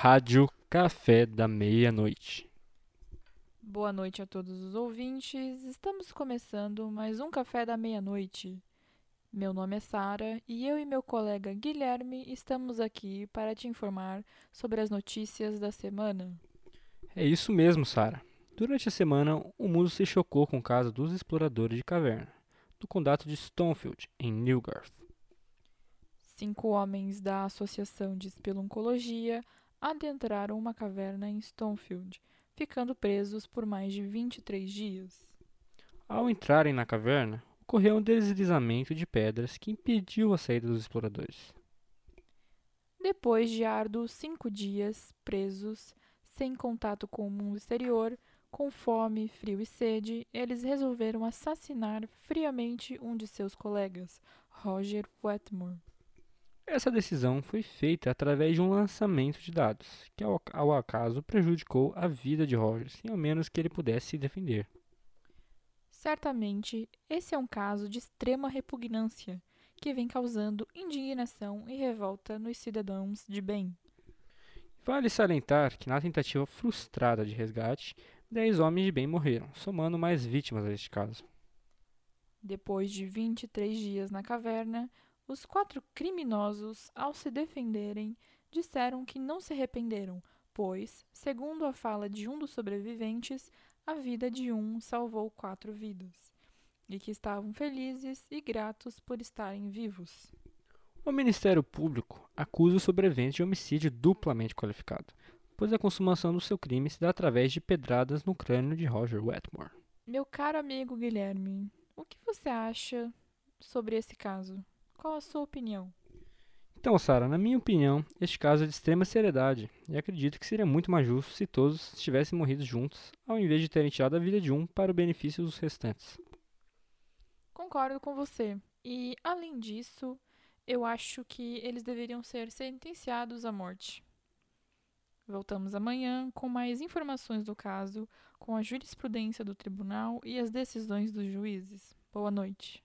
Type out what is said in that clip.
Rádio Café da Meia-Noite. Boa noite a todos os ouvintes. Estamos começando mais um Café da Meia-Noite. Meu nome é Sara e eu e meu colega Guilherme estamos aqui para te informar sobre as notícias da semana. É isso mesmo, Sara. Durante a semana, o mundo se chocou com o caso dos exploradores de caverna, do condado de Stonefield, em Newgarth. Cinco homens da Associação de Espeluncologia adentraram uma caverna em Stonefield, ficando presos por mais de 23 dias. Ao entrarem na caverna, ocorreu um deslizamento de pedras que impediu a saída dos exploradores. Depois de árduos cinco dias presos, sem contato com o mundo exterior, com fome, frio e sede, eles resolveram assassinar friamente um de seus colegas, Roger Wetmore. Essa decisão foi feita através de um lançamento de dados, que ao, acaso prejudicou a vida de Roger, sem ao menos que ele pudesse se defender. Certamente, esse é um caso de extrema repugnância, que vem causando indignação e revolta nos cidadãos de bem. Vale salientar que na tentativa frustrada de resgate, dez homens de bem morreram, somando mais vítimas a este caso. Depois de 23 dias na caverna, os quatro criminosos, ao se defenderem, disseram que não se arrependeram, pois, segundo a fala de um dos sobreviventes, a vida de um salvou quatro vidas, e que estavam felizes e gratos por estarem vivos. O Ministério Público acusa o sobrevivente de homicídio duplamente qualificado, pois a consumação do seu crime se dá através de pedradas no crânio de Roger Wetmore. Meu caro amigo Guilherme, o que você acha sobre esse caso? Qual a sua opinião? Então, Sara, na minha opinião, este caso é de extrema seriedade e acredito que seria muito mais justo se todos tivessem morrido juntos, ao invés de terem tirado a vida de um para o benefício dos restantes. Concordo com você. E, além disso, eu acho que eles deveriam ser sentenciados à morte. Voltamos amanhã com mais informações do caso, com a jurisprudência do tribunal e as decisões dos juízes. Boa noite.